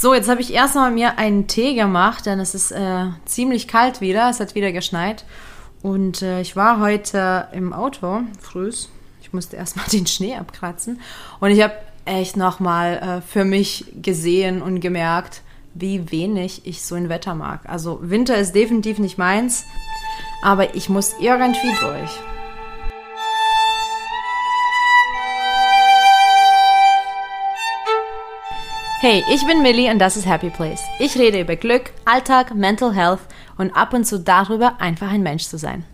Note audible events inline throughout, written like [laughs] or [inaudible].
So, jetzt habe ich erstmal mir einen Tee gemacht, denn es ist äh, ziemlich kalt wieder. Es hat wieder geschneit. Und äh, ich war heute im Auto, frühs. Ich musste erstmal [laughs] den Schnee abkratzen. Und ich habe echt nochmal äh, für mich gesehen und gemerkt, wie wenig ich so ein Wetter mag. Also Winter ist definitiv nicht meins, aber ich muss irgendwie durch. Hey, ich bin Millie und das ist Happy Place. Ich rede über Glück, Alltag, Mental Health und ab und zu darüber, einfach ein Mensch zu sein.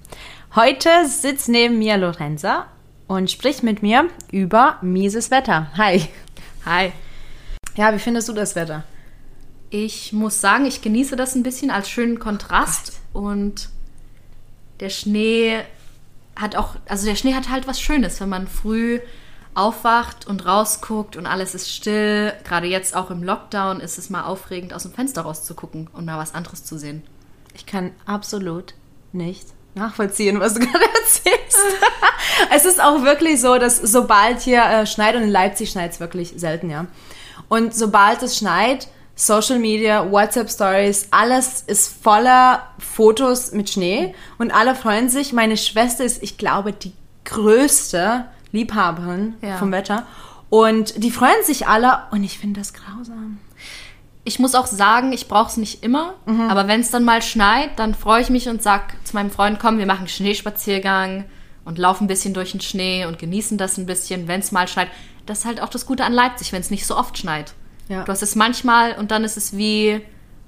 Heute sitzt neben mir Lorenza und spricht mit mir über mieses Wetter. Hi. Hi. Ja, wie findest du das Wetter? Ich muss sagen, ich genieße das ein bisschen als schönen Kontrast oh und der Schnee hat auch, also der Schnee hat halt was Schönes, wenn man früh aufwacht und rausguckt und alles ist still. Gerade jetzt auch im Lockdown ist es mal aufregend, aus dem Fenster rauszugucken und mal was anderes zu sehen. Ich kann absolut nicht nachvollziehen, was du [laughs] gerade erzählst. [laughs] es ist auch wirklich so, dass sobald hier äh, schneit und in Leipzig schneit es wirklich selten, ja. Und sobald es schneit, Social Media, WhatsApp Stories, alles ist voller Fotos mit Schnee und alle freuen sich. Meine Schwester ist, ich glaube, die größte Liebhaberin ja. vom Wetter. Und die freuen sich alle und ich finde das grausam. Ich muss auch sagen, ich brauche es nicht immer, mhm. aber wenn es dann mal schneit, dann freue ich mich und sage zu meinem Freund, komm, wir machen einen Schneespaziergang und laufen ein bisschen durch den Schnee und genießen das ein bisschen, wenn es mal schneit. Das ist halt auch das Gute an Leipzig, wenn es nicht so oft schneit. Ja. Du hast es manchmal und dann ist es wie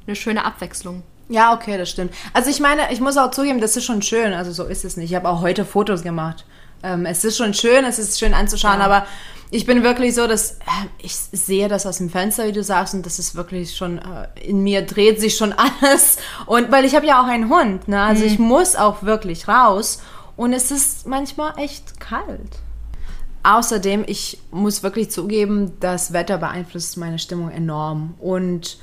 eine schöne Abwechslung. Ja, okay, das stimmt. Also ich meine, ich muss auch zugeben, das ist schon schön. Also so ist es nicht. Ich habe auch heute Fotos gemacht ähm, es ist schon schön, es ist schön anzuschauen, ja. aber ich bin wirklich so, dass äh, ich sehe das aus dem Fenster, wie du sagst, und das ist wirklich schon äh, in mir dreht sich schon [laughs] alles. Und weil ich habe ja auch einen Hund, ne? Also mhm. ich muss auch wirklich raus und es ist manchmal echt kalt. Außerdem, ich muss wirklich zugeben, das Wetter beeinflusst meine Stimmung enorm und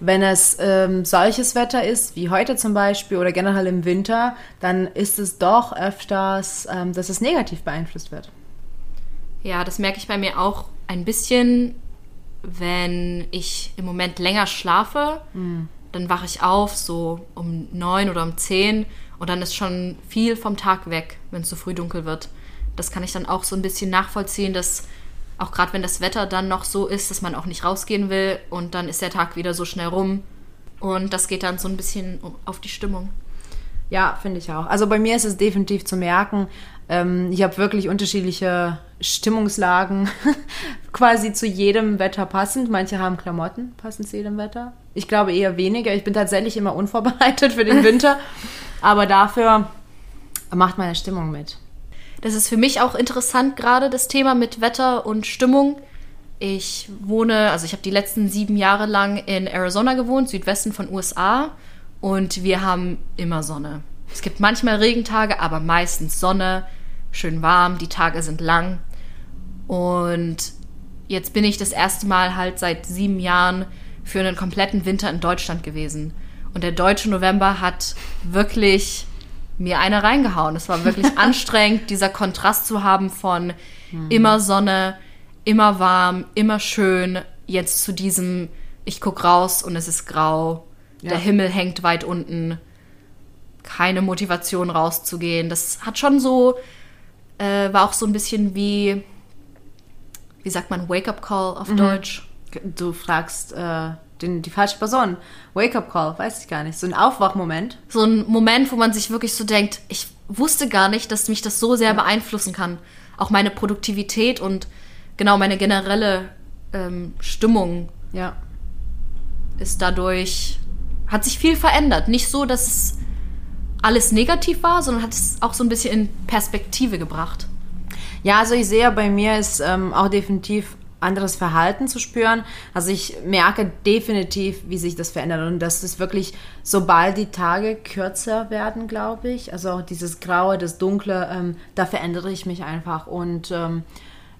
wenn es ähm, solches Wetter ist, wie heute zum Beispiel oder generell im Winter, dann ist es doch öfters, ähm, dass es negativ beeinflusst wird. Ja, das merke ich bei mir auch ein bisschen, wenn ich im Moment länger schlafe. Mhm. Dann wache ich auf, so um neun oder um zehn und dann ist schon viel vom Tag weg, wenn es so früh dunkel wird. Das kann ich dann auch so ein bisschen nachvollziehen, dass auch gerade wenn das Wetter dann noch so ist, dass man auch nicht rausgehen will und dann ist der Tag wieder so schnell rum. Und das geht dann so ein bisschen auf die Stimmung. Ja, finde ich auch. Also bei mir ist es definitiv zu merken, ähm, ich habe wirklich unterschiedliche Stimmungslagen, [laughs] quasi zu jedem Wetter passend. Manche haben Klamotten passend zu jedem Wetter. Ich glaube eher weniger. Ich bin tatsächlich immer unvorbereitet für den [laughs] Winter, aber dafür macht meine Stimmung mit. Das ist für mich auch interessant, gerade das Thema mit Wetter und Stimmung. Ich wohne, also ich habe die letzten sieben Jahre lang in Arizona gewohnt, Südwesten von USA. Und wir haben immer Sonne. Es gibt manchmal Regentage, aber meistens Sonne, schön warm, die Tage sind lang. Und jetzt bin ich das erste Mal halt seit sieben Jahren für einen kompletten Winter in Deutschland gewesen. Und der deutsche November hat wirklich mir eine reingehauen. Es war wirklich [laughs] anstrengend, dieser Kontrast zu haben von mhm. immer Sonne, immer warm, immer schön, jetzt zu diesem, ich guck raus und es ist grau, ja. der Himmel hängt weit unten, keine Motivation rauszugehen. Das hat schon so, äh, war auch so ein bisschen wie, wie sagt man, Wake-up-Call auf mhm. Deutsch. Du fragst äh, den, die falsche Person. Wake-up-Call, weiß ich gar nicht. So ein Aufwachmoment. So ein Moment, wo man sich wirklich so denkt, ich wusste gar nicht, dass mich das so sehr beeinflussen kann. Auch meine Produktivität und genau meine generelle ähm, Stimmung ja. ist dadurch, hat sich viel verändert. Nicht so, dass es alles negativ war, sondern hat es auch so ein bisschen in Perspektive gebracht. Ja, also ich sehe, bei mir ist ähm, auch definitiv anderes Verhalten zu spüren. Also ich merke definitiv, wie sich das verändert und dass es wirklich, sobald die Tage kürzer werden, glaube ich, also auch dieses Graue, das Dunkle, ähm, da verändere ich mich einfach und ähm,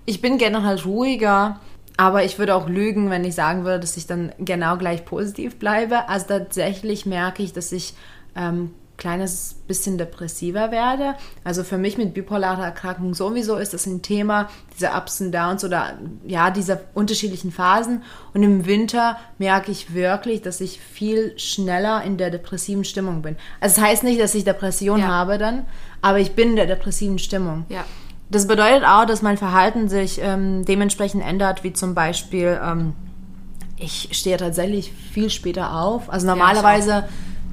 ich bin generell ruhiger. Aber ich würde auch lügen, wenn ich sagen würde, dass ich dann genau gleich positiv bleibe. Also tatsächlich merke ich, dass ich ähm, kleines bisschen depressiver werde. Also für mich mit bipolarer Erkrankung sowieso ist das ein Thema, diese Ups und Downs oder ja, diese unterschiedlichen Phasen. Und im Winter merke ich wirklich, dass ich viel schneller in der depressiven Stimmung bin. Also das heißt nicht, dass ich Depression Ja. habe dann, aber ich bin in der depressiven Stimmung. Ja. Das bedeutet auch, dass mein Verhalten sich ähm, dementsprechend ändert, wie zum Beispiel, ähm, ich stehe tatsächlich viel später auf. Also normalerweise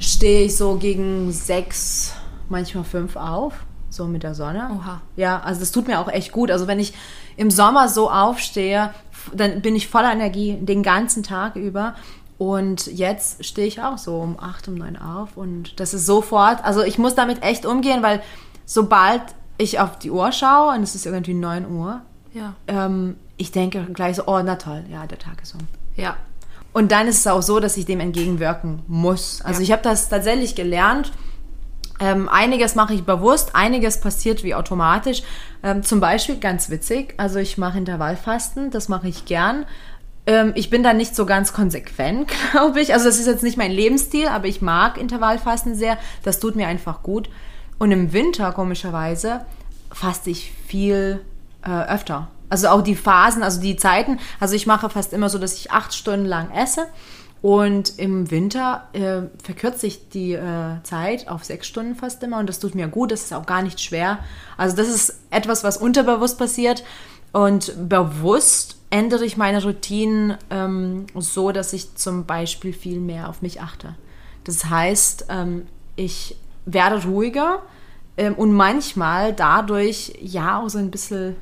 stehe ich so gegen sechs, manchmal fünf auf, so mit der Sonne. Oha. Ja, also das tut mir auch echt gut. Also wenn ich im Sommer so aufstehe, dann bin ich voller Energie den ganzen Tag über. Und jetzt stehe ich auch so um acht, um neun auf. Und das ist sofort, also ich muss damit echt umgehen, weil sobald ich auf die Uhr schaue und es ist irgendwie 9 Uhr, Ja. ähm, ich denke gleich so, oh, na toll, ja, der Tag ist um. Ja. Und dann ist es auch so, dass ich dem entgegenwirken muss. Also Ja. ich habe das tatsächlich gelernt. Ähm, einiges mache ich bewusst, einiges passiert wie automatisch. Ähm, zum Beispiel ganz witzig, also ich mache Intervallfasten, das mache ich gern. Ähm, ich bin da nicht so ganz konsequent, [laughs] glaube ich. Also das ist jetzt nicht mein Lebensstil, aber ich mag Intervallfasten sehr. Das tut mir einfach gut. Und im Winter, komischerweise, faste ich viel äh, öfter. Also auch die Phasen, also die Zeiten. Also ich mache fast immer so, dass ich acht Stunden lang esse. Und im Winter äh, verkürze ich die äh, Zeit auf sechs Stunden fast immer. Und das tut mir gut. Das ist auch gar nicht schwer. Also das ist etwas, was unterbewusst passiert. Und bewusst ändere ich meine Routinen ähm, so, dass ich zum Beispiel viel mehr auf mich achte. Das heißt, ähm, ich werde ruhiger ähm, und manchmal dadurch ja auch so ein bisschen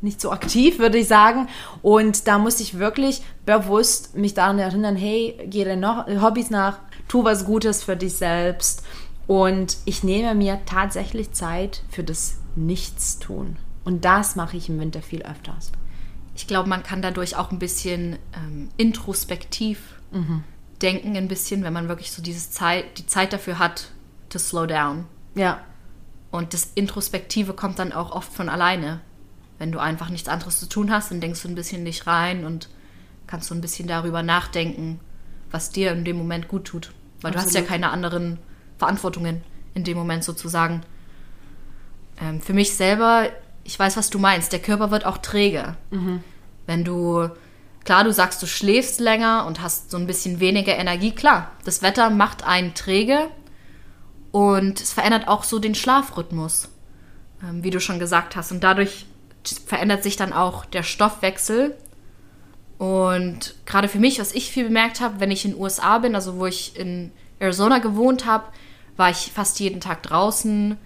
nicht so aktiv, würde ich sagen. Und da muss ich wirklich bewusst mich daran erinnern, hey, geh deinen noch Hobbys nach, tu was Gutes für dich selbst. Und ich nehme mir tatsächlich Zeit für das Nichtstun. Und das mache ich im Winter viel öfters. Ich glaube, man kann dadurch auch ein bisschen ähm, introspektiv denken, ein bisschen, wenn man wirklich so diese Zeit, die Zeit dafür hat, to slow down. Ja, Und das Introspektive kommt dann auch oft von alleine. Wenn du einfach nichts anderes zu tun hast, dann denkst du ein bisschen in dich rein und kannst so ein bisschen darüber nachdenken, was dir in dem Moment gut tut. Weil du hast ja Absolut. keine anderen Verantwortungen in dem Moment sozusagen. Ähm, für mich selber, ich weiß, was du meinst. Der Körper wird auch träge. Wenn du, klar, du sagst, du schläfst länger und hast so ein bisschen weniger Energie, klar. Das Wetter macht einen träge und es verändert auch so den Schlafrhythmus, ähm, wie du schon gesagt hast. Und dadurch verändert sich dann auch der Stoffwechsel. Und gerade für mich, was ich viel bemerkt habe, wenn ich in den USA bin, also wo ich in Arizona gewohnt habe, war ich fast jeden Tag draußen,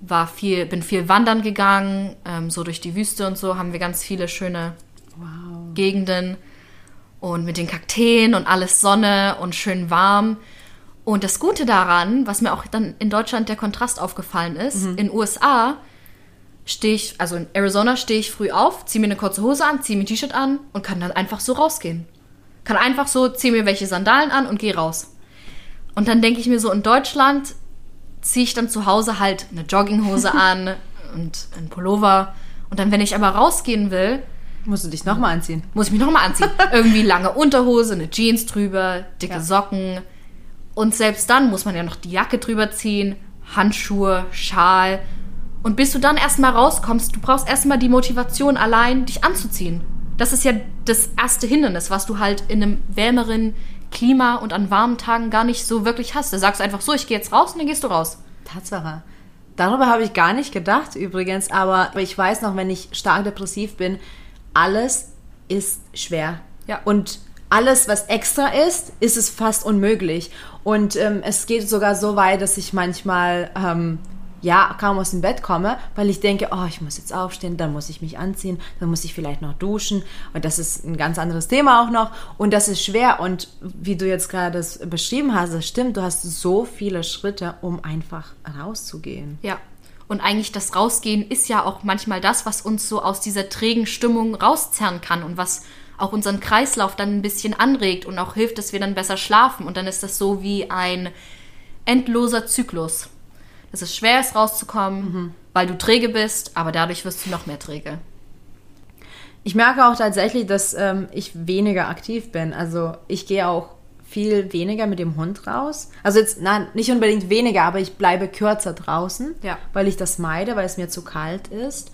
war viel, bin viel wandern gegangen, ähm, so durch die Wüste und so haben wir ganz viele schöne wow. Gegenden und mit den Kakteen und alles Sonne und schön warm. Und das Gute daran, was mir auch dann in Deutschland der Kontrast aufgefallen ist, in USA stehe ich, also in Arizona stehe ich früh auf, ziehe mir eine kurze Hose an, ziehe mir ein T-Shirt an und kann dann einfach so rausgehen. Kann einfach so, ziehe mir welche Sandalen an und gehe raus. Und dann denke ich mir so, in Deutschland ziehe ich dann zu Hause halt eine Jogginghose [laughs] an und ein Pullover. Und dann, wenn ich aber rausgehen will, Musst du dich nochmal anziehen? muss ich mich nochmal anziehen. [laughs] Irgendwie lange Unterhose, eine Jeans drüber, dicke Ja. Socken. Und selbst dann muss man ja noch die Jacke drüber ziehen, Handschuhe, Schal. Und bis du dann erstmal rauskommst, du brauchst erstmal die Motivation allein, dich anzuziehen. Das ist ja das erste Hindernis, was du halt in einem wärmeren Klima und an warmen Tagen gar nicht so wirklich hast. Da sagst du einfach so, ich gehe jetzt raus und dann gehst du raus. Tatsache. Darüber habe ich gar nicht gedacht übrigens, aber ich weiß noch, wenn ich stark depressiv bin, alles ist schwer. Ja. Und alles, was extra ist, ist es fast unmöglich. Und ähm, es geht sogar so weit, dass ich manchmal ähm, ja kaum aus dem Bett komme, weil ich denke, oh, ich muss jetzt aufstehen, dann muss ich mich anziehen, dann muss ich vielleicht noch duschen. Und das ist ein ganz anderes Thema auch noch. Und das ist schwer. Und wie du jetzt gerade das beschrieben hast, das stimmt, du hast so viele Schritte, um einfach rauszugehen. Ja. Und eigentlich das Rausgehen ist ja auch manchmal das, was uns so aus dieser trägen Stimmung rauszerren kann und was auch unseren Kreislauf dann ein bisschen anregt und auch hilft, dass wir dann besser schlafen. Und dann ist das so wie ein endloser Zyklus. Es schwer ist, rauszukommen, weil du träge bist, aber dadurch wirst du noch mehr träge. Ich merke auch tatsächlich, dass ähm, ich weniger aktiv bin. Also ich gehe auch viel weniger mit dem Hund raus. Also jetzt, nein, nicht unbedingt weniger, aber ich bleibe kürzer draußen, Ja. weil ich das meide, weil es mir zu kalt ist.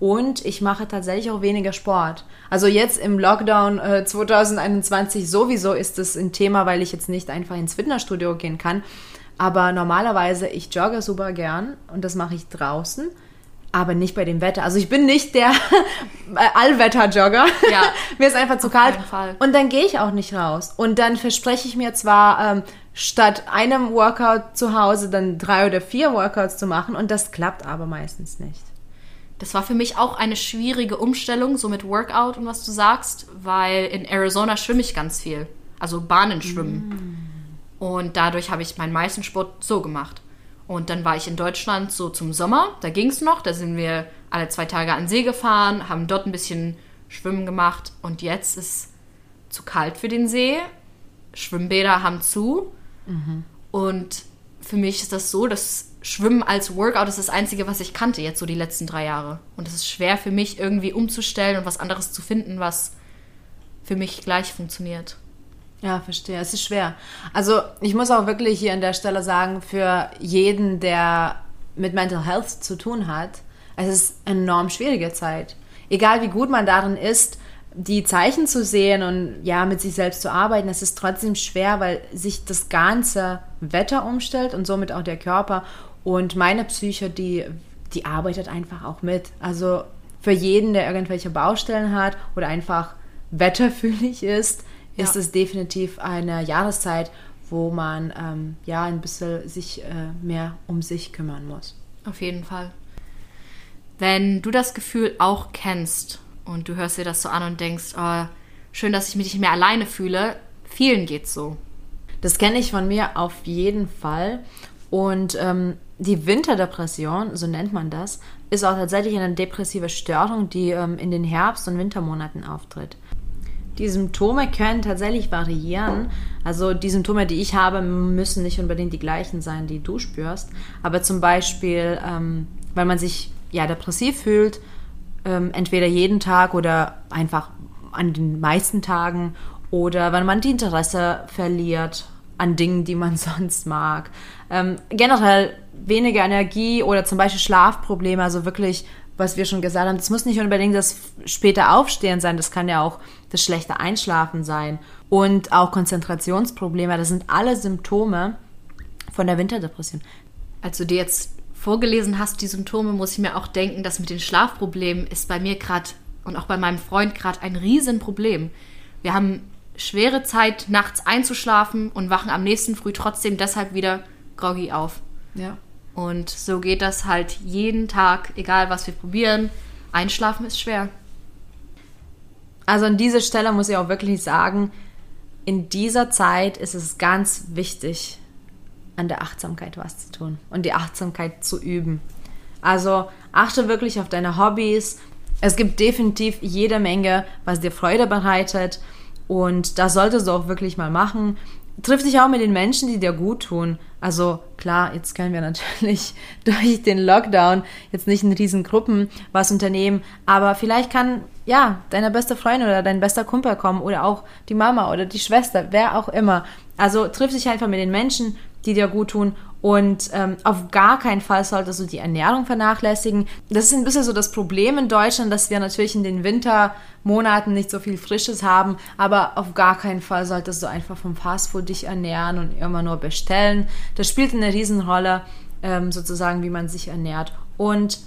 Und ich mache tatsächlich auch weniger Sport. Also jetzt im Lockdown äh, 2021 sowieso ist es ein Thema, weil ich jetzt nicht einfach ins Fitnessstudio gehen kann. Aber normalerweise, ich jogge super gern und das mache ich draußen, aber nicht bei dem Wetter. Also ich bin nicht der [laughs] Allwetter-Jogger. Ja, [laughs] mir ist einfach zu kalt. Fall. Und dann gehe ich auch nicht raus. Und dann verspreche ich mir zwar, ähm, statt einem Workout zu Hause dann drei oder vier Workouts zu machen. Und das klappt aber meistens nicht. Das war für mich auch eine schwierige Umstellung, so mit Workout und was du sagst, weil in Arizona schwimme ich ganz viel. Also Bahnen schwimmen. Und dadurch habe ich meinen meisten Sport so gemacht. Und dann war ich in Deutschland so zum Sommer, da ging es noch, da sind wir alle zwei Tage an See gefahren, haben dort ein bisschen Schwimmen gemacht und jetzt ist zu kalt für den See. Schwimmbäder haben zu. Und für mich ist das so, dass Schwimmen als Workout ist das Einzige, was ich kannte jetzt so die letzten drei Jahre. Und es ist schwer für mich irgendwie umzustellen und was anderes zu finden, was für mich gleich funktioniert. Ja, verstehe. Es ist schwer. Also ich muss auch wirklich hier an der Stelle sagen, für jeden, der mit Mental Health zu tun hat, es ist eine enorm schwierige Zeit. Egal wie gut man darin ist, die Zeichen zu sehen und ja, mit sich selbst zu arbeiten, es ist trotzdem schwer, weil sich das ganze Wetter umstellt und somit auch der Körper. Und meine Psyche, die, die arbeitet einfach auch mit. Also für jeden, der irgendwelche Baustellen hat oder einfach wetterfühlig ist, ist Ja. es definitiv eine Jahreszeit, wo man ähm, ja ein bisschen sich äh, mehr um sich kümmern muss. Auf jeden Fall. Wenn du das Gefühl auch kennst und du hörst dir das so an und denkst, oh, schön, dass ich mich nicht mehr alleine fühle, vielen geht's so. Das kenne ich von mir auf jeden Fall. Und ähm, die Winterdepression, so nennt man das, ist auch tatsächlich eine depressive Störung, die ähm, in den Herbst- und Wintermonaten auftritt. Die Symptome können tatsächlich variieren. Also die Symptome, die ich habe, müssen nicht unbedingt die gleichen sein, die du spürst. Aber zum Beispiel, ähm, weil man sich ja depressiv fühlt, ähm, entweder jeden Tag oder einfach an den meisten Tagen oder wenn man die Interesse verliert an Dingen, die man [laughs] sonst mag. Ähm, generell weniger Energie oder zum Beispiel Schlafprobleme, also wirklich, was wir schon gesagt haben, das muss nicht unbedingt das später Aufstehen sein, das kann ja auch das schlechte Einschlafen sein und auch Konzentrationsprobleme, das sind alle Symptome von der Winterdepression. Als du dir jetzt vorgelesen hast, die Symptome, muss ich mir auch denken, dass mit den Schlafproblemen ist bei mir gerade und auch bei meinem Freund gerade ein Riesenproblem. Wir haben schwere Zeit, nachts einzuschlafen und wachen am nächsten Früh trotzdem deshalb wieder groggy auf. Ja. Und so geht das halt jeden Tag, egal was wir probieren. Einschlafen ist schwer. Also an dieser Stelle muss ich auch wirklich sagen, in dieser Zeit ist es ganz wichtig, an der Achtsamkeit was zu tun und die Achtsamkeit zu üben. Also achte wirklich auf deine Hobbys. Es gibt definitiv jede Menge, was dir Freude bereitet und das solltest du auch wirklich mal machen. Triff dich auch mit den Menschen, die dir gut tun. Also klar, jetzt können wir [laughs] natürlich durch den Lockdown jetzt nicht in riesen Gruppen was unternehmen, aber vielleicht kann ja deine beste Freundin oder dein bester Kumpel kommen oder auch die Mama oder die Schwester, wer auch immer. Also triff dich einfach mit den Menschen, die dir gut tun und ähm, auf gar keinen Fall solltest du die Ernährung vernachlässigen. Das ist ein bisschen so das Problem in Deutschland, dass wir natürlich in den Wintermonaten nicht so viel Frisches haben, aber auf gar keinen Fall solltest du einfach vom Fastfood dich ernähren und immer nur bestellen. Das spielt eine Riesenrolle, ähm, sozusagen, wie man sich ernährt. Und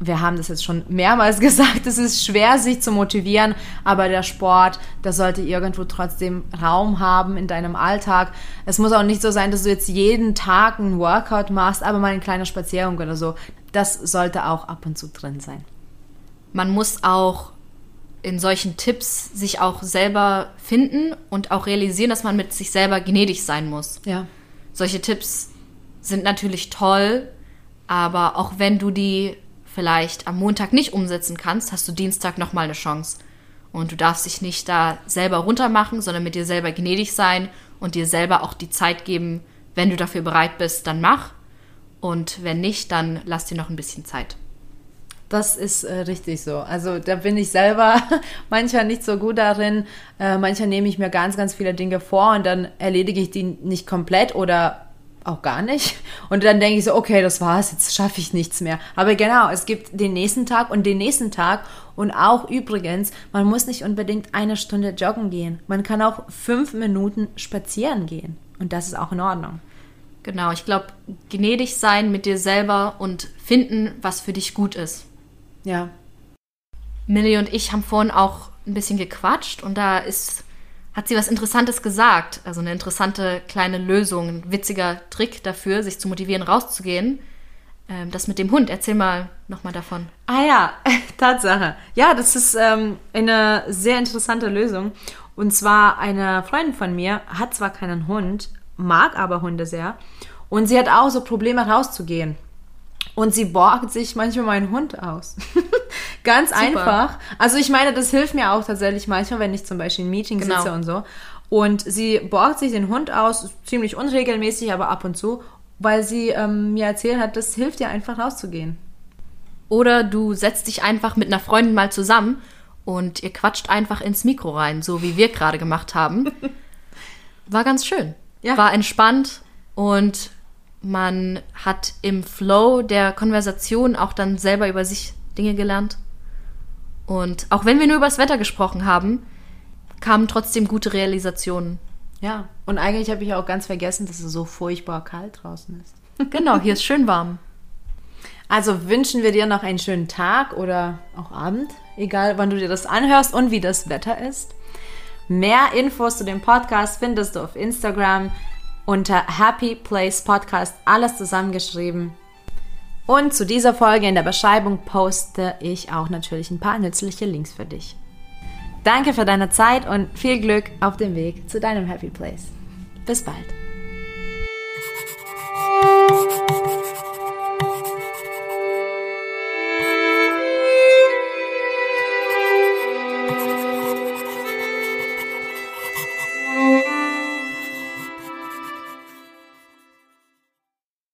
wir haben das jetzt schon mehrmals [laughs] gesagt, es ist schwer, sich zu motivieren, aber der Sport, der sollte irgendwo trotzdem Raum haben in deinem Alltag. Es muss auch nicht so sein, dass du jetzt jeden Tag einen Workout machst, aber mal eine kleine Spazierung oder so. Das sollte auch ab und zu drin sein. Man muss auch in solchen Tipps sich auch selber finden und auch realisieren, dass man mit sich selber gnädig sein muss. Ja. Solche Tipps sind natürlich toll, aber auch wenn du die vielleicht am Montag nicht umsetzen kannst, hast du Dienstag nochmal eine Chance. Und du darfst dich nicht da selber runtermachen, sondern mit dir selber gnädig sein und dir selber auch die Zeit geben, wenn du dafür bereit bist, dann mach. Und wenn nicht, dann lass dir noch ein bisschen Zeit. Das ist äh, richtig so. Also da bin ich selber [laughs] manchmal nicht so gut darin. Äh, manchmal nehme ich mir ganz, ganz viele Dinge vor und dann erledige ich die nicht komplett oder auch gar nicht. Und dann denke ich so, okay, das war's, jetzt schaffe ich nichts mehr. Aber genau, es gibt den nächsten Tag und den nächsten Tag. Und auch übrigens, man muss nicht unbedingt eine Stunde joggen gehen. Man kann auch fünf Minuten spazieren gehen. Und das ist auch in Ordnung. Genau, ich glaube, gnädig sein mit dir selber und finden, was für dich gut ist. Ja. Millie und ich haben vorhin auch ein bisschen gequatscht und da ist, hat sie was Interessantes gesagt. Also eine interessante kleine Lösung, ein witziger Trick dafür, sich zu motivieren, rauszugehen. Ähm, das mit dem Hund. Erzähl mal nochmal davon. Ah ja, [laughs] Tatsache. Ja, das ist ähm, eine sehr interessante Lösung. Und zwar eine Freundin von mir hat zwar keinen Hund, mag aber Hunde sehr. Und sie hat auch so Probleme rauszugehen. Und sie borgt sich manchmal meinen Hund aus. [laughs] Ganz Super. einfach. Also ich meine, das hilft mir auch tatsächlich manchmal, wenn ich zum Beispiel in Meeting genau. sitze und so. Und sie borgt sich den Hund aus, ziemlich unregelmäßig, aber ab und zu, weil sie ähm, mir erzählt hat, das hilft dir einfach rauszugehen. Oder du setzt dich einfach mit einer Freundin mal zusammen und ihr quatscht einfach ins Mikro rein, so wie wir gerade gemacht haben. [laughs] War ganz schön. Ja. War entspannt und man hat im Flow der Konversation auch dann selber über sich Dinge gelernt. Und auch wenn wir nur über das Wetter gesprochen haben, kamen trotzdem gute Realisationen. Ja, und eigentlich habe ich auch ganz vergessen, dass es so furchtbar kalt draußen ist. [laughs] genau, hier ist schön warm. Also wünschen wir dir noch einen schönen Tag oder auch Abend, egal wann du dir das anhörst und wie das Wetter ist. Mehr Infos zu dem Podcast findest du auf Instagram unter Happy Place Podcast, alles zusammengeschrieben. Und zu dieser Folge in der Beschreibung poste ich auch natürlich ein paar nützliche Links für dich. Danke für deine Zeit und viel Glück auf dem Weg zu deinem Happy Place. Bis bald.